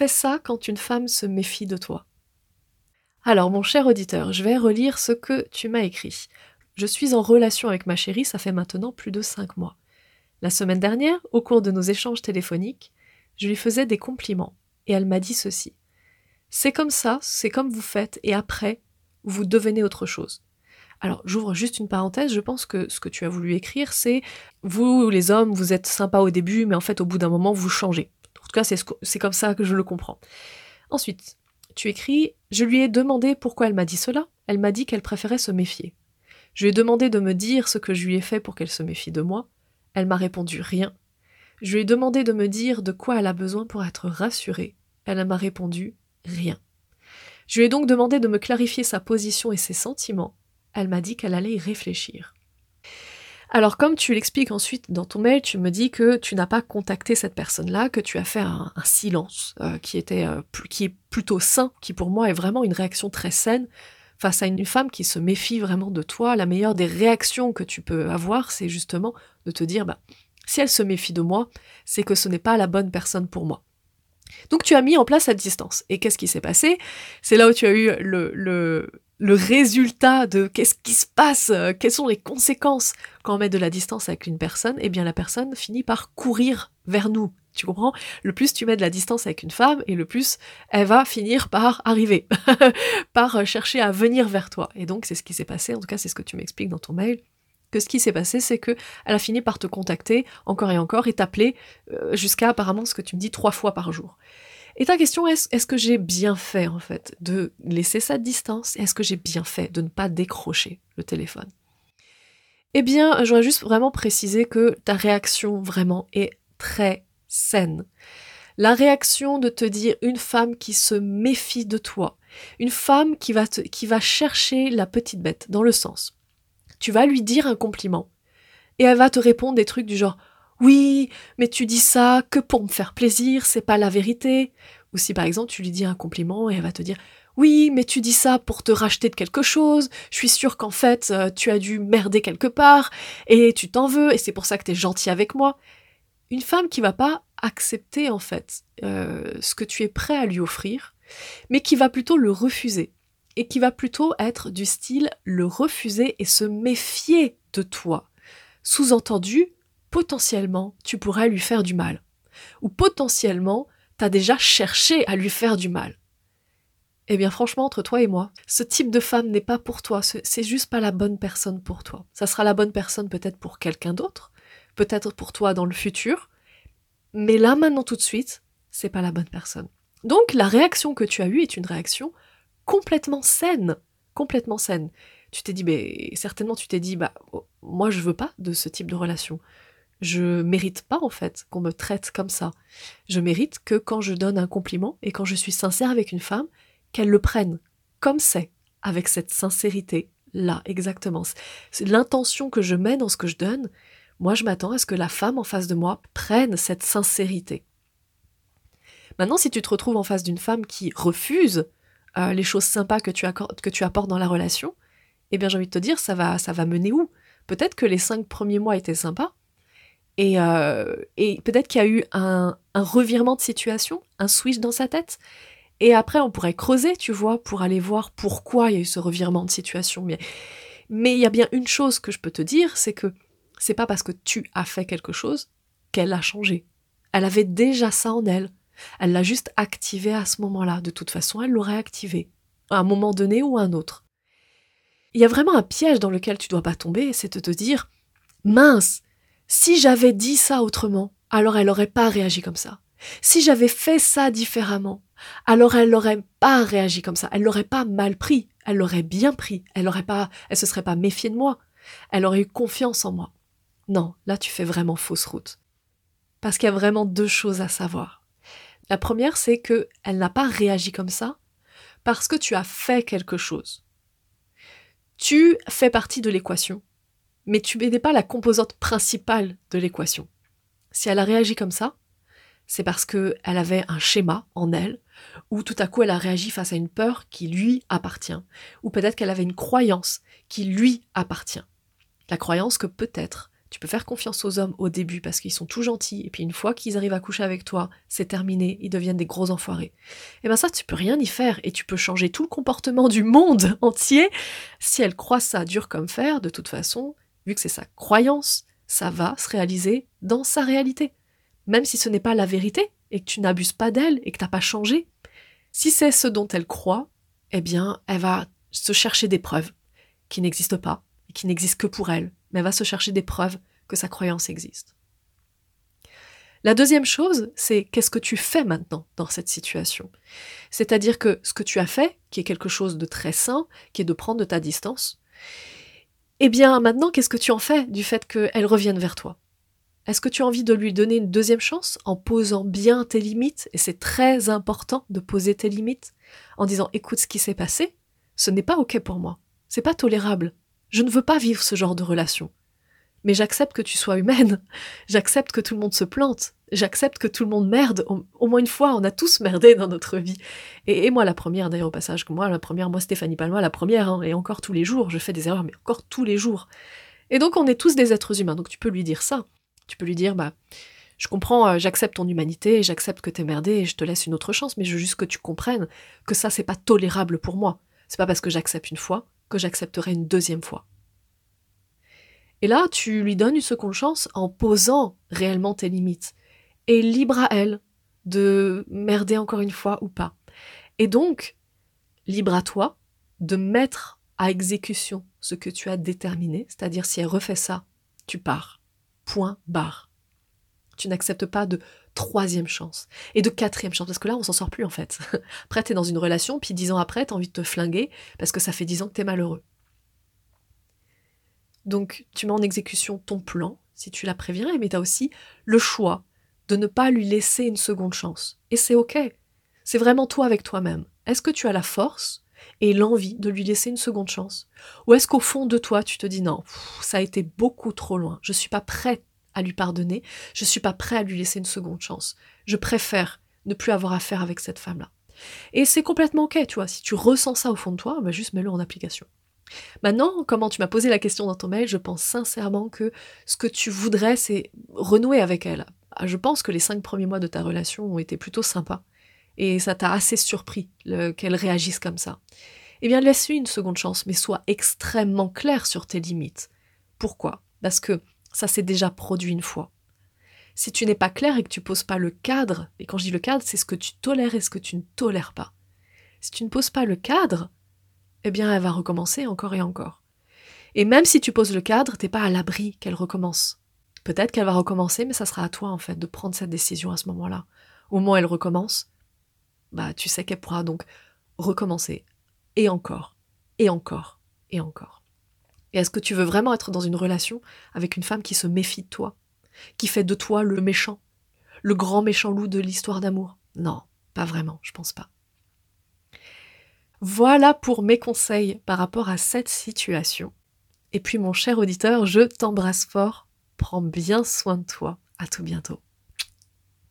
fais ça quand une femme se méfie de toi. Alors, mon cher auditeur, je vais relire ce que tu m'as écrit. Je suis en relation avec ma chérie, ça fait maintenant plus de cinq mois. La semaine dernière, au cours de nos échanges téléphoniques, je lui faisais des compliments, et elle m'a dit ceci. C'est comme ça, c'est comme vous faites, et après, vous devenez autre chose. Alors, j'ouvre juste une parenthèse, je pense que ce que tu as voulu écrire, c'est vous, les hommes, vous êtes sympas au début, mais en fait, au bout d'un moment, vous changez. En tout cas, c'est comme ça que je le comprends. Ensuite, tu écris Je lui ai demandé pourquoi elle m'a dit cela. Elle m'a dit qu'elle préférait se méfier. Je lui ai demandé de me dire ce que je lui ai fait pour qu'elle se méfie de moi. Elle m'a répondu rien. Je lui ai demandé de me dire de quoi elle a besoin pour être rassurée. Elle m'a répondu rien. Je lui ai donc demandé de me clarifier sa position et ses sentiments. Elle m'a dit qu'elle allait y réfléchir. Alors comme tu l'expliques ensuite dans ton mail, tu me dis que tu n'as pas contacté cette personne-là, que tu as fait un, silence euh, qui était euh, qui est plutôt sain, qui pour moi est vraiment une réaction très saine face à une femme qui se méfie vraiment de toi. La meilleure des réactions que tu peux avoir, c'est justement de te dire bah si elle se méfie de moi, c'est que ce n'est pas la bonne personne pour moi. Donc tu as mis en place cette distance. Et qu'est-ce qui s'est passé? C'est là où tu as eu le, le, le résultat de qu'est-ce qui se passe, euh, quelles sont les conséquences quand on met de la distance avec une personne, eh bien la personne finit par courir vers nous. Tu comprends? Le plus tu mets de la distance avec une femme, et le plus elle va finir par arriver, par chercher à venir vers toi. Et donc c'est ce qui s'est passé, en tout cas c'est ce que tu m'expliques dans ton mail, que ce qui s'est passé c'est que elle a fini par te contacter encore et encore et t'appeler euh, jusqu'à apparemment ce que tu me dis trois fois par jour. Et ta question est, est-ce que j'ai bien fait en fait de laisser cette distance Est-ce que j'ai bien fait de ne pas décrocher le téléphone? Eh bien, j'aurais juste vraiment précisé que ta réaction vraiment est très saine. La réaction de te dire une femme qui se méfie de toi, une femme qui va, qui va chercher la petite bête, dans le sens. Tu vas lui dire un compliment, et elle va te répondre des trucs du genre oui, mais tu dis ça que pour me faire plaisir, c'est pas la vérité. Ou si par exemple tu lui dis un compliment et elle va te dire oui, mais tu dis ça pour te racheter de quelque chose, je suis sûre qu'en fait euh, tu as dû merder quelque part, et tu t'en veux, et c'est pour ça que t'es gentil avec moi. Une femme qui va pas accepter en fait euh, ce que tu es prêt à lui offrir, mais qui va plutôt le refuser, et qui va plutôt être du style le refuser et se méfier de toi. Sous-entendu, potentiellement, tu pourrais lui faire du mal. Ou potentiellement, t'as déjà cherché à lui faire du mal. Eh bien franchement, entre toi et moi, ce type de femme n'est pas pour toi, c'est juste pas la bonne personne pour toi. Ça sera la bonne personne peut-être pour quelqu'un d'autre, peut-être pour toi dans le futur, mais là maintenant tout de suite, c'est pas la bonne personne. Donc la réaction que tu as eue est une réaction complètement saine, complètement saine. Tu t'es dit, mais certainement tu t'es dit, bah oh, moi je veux pas de ce type de relation je mérite pas en fait qu'on me traite comme ça. Je mérite que quand je donne un compliment et quand je suis sincère avec une femme, qu'elle le prenne comme c'est, avec cette sincérité là, exactement. L'intention que je mets dans ce que je donne. Moi, je m'attends à ce que la femme en face de moi prenne cette sincérité. Maintenant, si tu te retrouves en face d'une femme qui refuse euh, les choses sympas que tu, que tu apportes dans la relation, eh bien, j'ai envie de te dire, va, ça va mener où? Peut-être que les cinq premiers mois étaient sympas, euh, et, peut-être qu'il y a eu un, revirement de situation, un switch dans sa tête. Et après, on pourrait creuser, tu vois, pour aller voir pourquoi il y a eu ce revirement de situation. Mais, mais il y a bien une chose que je peux te dire, c'est que c'est pas parce que tu as fait quelque chose qu'elle a changé. Elle avait déjà ça en elle. Elle l'a juste activé à ce moment-là. De toute façon, elle l'aurait activé. À un moment donné ou à un autre. Il y a vraiment un piège dans lequel tu dois pas tomber, c'est de te dire, mince, si j'avais dit ça autrement, alors elle n'aurait pas réagi comme ça. Si j'avais fait ça différemment, alors elle n'aurait pas réagi comme ça. Elle l'aurait pas mal pris. Elle l'aurait bien pris. Elle aurait pas, elle se serait pas méfiée de moi. Elle aurait eu confiance en moi. Non, là tu fais vraiment fausse route. Parce qu'il y a vraiment deux choses à savoir. La première, c'est que elle n'a pas réagi comme ça parce que tu as fait quelque chose. Tu fais partie de l'équation mais tu n'es pas la composante principale de l'équation. Si elle a réagi comme ça, c'est parce qu'elle avait un schéma en elle, ou tout à coup elle a réagi face à une peur qui lui appartient, ou peut-être qu'elle avait une croyance qui lui appartient. La croyance que peut-être tu peux faire confiance aux hommes au début parce qu'ils sont tout gentils, et puis une fois qu'ils arrivent à coucher avec toi, c'est terminé, ils deviennent des gros enfoirés. Et ben ça, tu peux rien y faire, et tu peux changer tout le comportement du monde entier. Si elle croit ça dur comme fer, de toute façon, vu que c'est sa croyance, ça va se réaliser dans sa réalité. Même si ce n'est pas la vérité, et que tu n'abuses pas d'elle, et que tu n'as pas changé. Si c'est ce dont elle croit, eh bien, elle va se chercher des preuves qui n'existent pas, et qui n'existent que pour elle, mais elle va se chercher des preuves que sa croyance existe. La deuxième chose, c'est qu'est-ce que tu fais maintenant dans cette situation? C'est-à-dire que ce que tu as fait, qui est quelque chose de très sain, qui est de prendre de ta distance, eh bien maintenant, qu'est-ce que tu en fais du fait qu'elle revienne vers toi? Est-ce que tu as envie de lui donner une deuxième chance en posant bien tes limites? Et c'est très important de poser tes limites en disant écoute ce qui s'est passé, ce n'est pas ok pour moi, c'est pas tolérable. Je ne veux pas vivre ce genre de relation. Mais j'accepte que tu sois humaine. J'accepte que tout le monde se plante. J'accepte que tout le monde merde. Au, moins une fois, on a tous merdé dans notre vie. Et, moi, la première, d'ailleurs, au passage, moi, la première, moi, Stéphanie Palma, la première, hein, et encore tous les jours, je fais des erreurs, mais encore tous les jours. Et donc, on est tous des êtres humains. Donc, tu peux lui dire ça. Tu peux lui dire, bah, je comprends, euh, j'accepte ton humanité, j'accepte que t'es merdé, et je te laisse une autre chance, mais je veux juste que tu comprennes que ça, c'est pas tolérable pour moi. C'est pas parce que j'accepte une fois que j'accepterai une deuxième fois. Et là, tu lui donnes une seconde chance en posant réellement tes limites. Et libre à elle de merder encore une fois ou pas. Et donc, libre à toi de mettre à exécution ce que tu as déterminé, c'est-à-dire si elle refait ça, tu pars. Point barre. Tu n'acceptes pas de troisième chance et de quatrième chance, parce que là, on s'en sort plus en fait. Après, t'es dans une relation, puis dix ans après, t'as envie de te flinguer parce que ça fait dix ans que t'es malheureux. Donc tu mets en exécution ton plan, si tu la préviens, mais tu as aussi le choix de ne pas lui laisser une seconde chance. Et c'est ok. C'est vraiment toi avec toi-même. Est-ce que tu as la force et l'envie de lui laisser une seconde chance? Ou est-ce qu'au fond de toi, tu te dis non, ça a été beaucoup trop loin, je ne suis pas prête à lui pardonner, je ne suis pas prêt à lui laisser une seconde chance. Je préfère ne plus avoir affaire avec cette femme-là. Et c'est complètement ok, tu vois, si tu ressens ça au fond de toi, bah juste mets-le en application. Maintenant, comment tu m'as posé la question dans ton mail, je pense sincèrement que ce que tu voudrais, c'est renouer avec elle. Ah, je pense que les cinq premiers mois de ta relation ont été plutôt sympas. Et ça t'a assez surpris qu'elle réagisse comme ça. Eh bien, laisse-lui une seconde chance, mais sois extrêmement clair sur tes limites. Pourquoi? Parce que ça s'est déjà produit une fois. Si tu n'es pas clair et que tu poses pas le cadre, et quand je dis le cadre, c'est ce que tu tolères et ce que tu ne tolères pas. Si tu ne poses pas le cadre, eh bien elle va recommencer encore et encore. Et même si tu poses le cadre, t'es pas à l'abri qu'elle recommence. Peut-être qu'elle va recommencer, mais ça sera à toi en fait de prendre cette décision à ce moment-là. Au moment où elle recommence, bah tu sais qu'elle pourra donc recommencer et encore et encore et encore. Et est-ce que tu veux vraiment être dans une relation avec une femme qui se méfie de toi, qui fait de toi le méchant, le grand méchant loup de l'histoire d'amour? Non, pas vraiment, je pense pas. Voilà pour mes conseils par rapport à cette situation. Et puis mon cher auditeur, je t'embrasse fort. Prends bien soin de toi. À tout bientôt.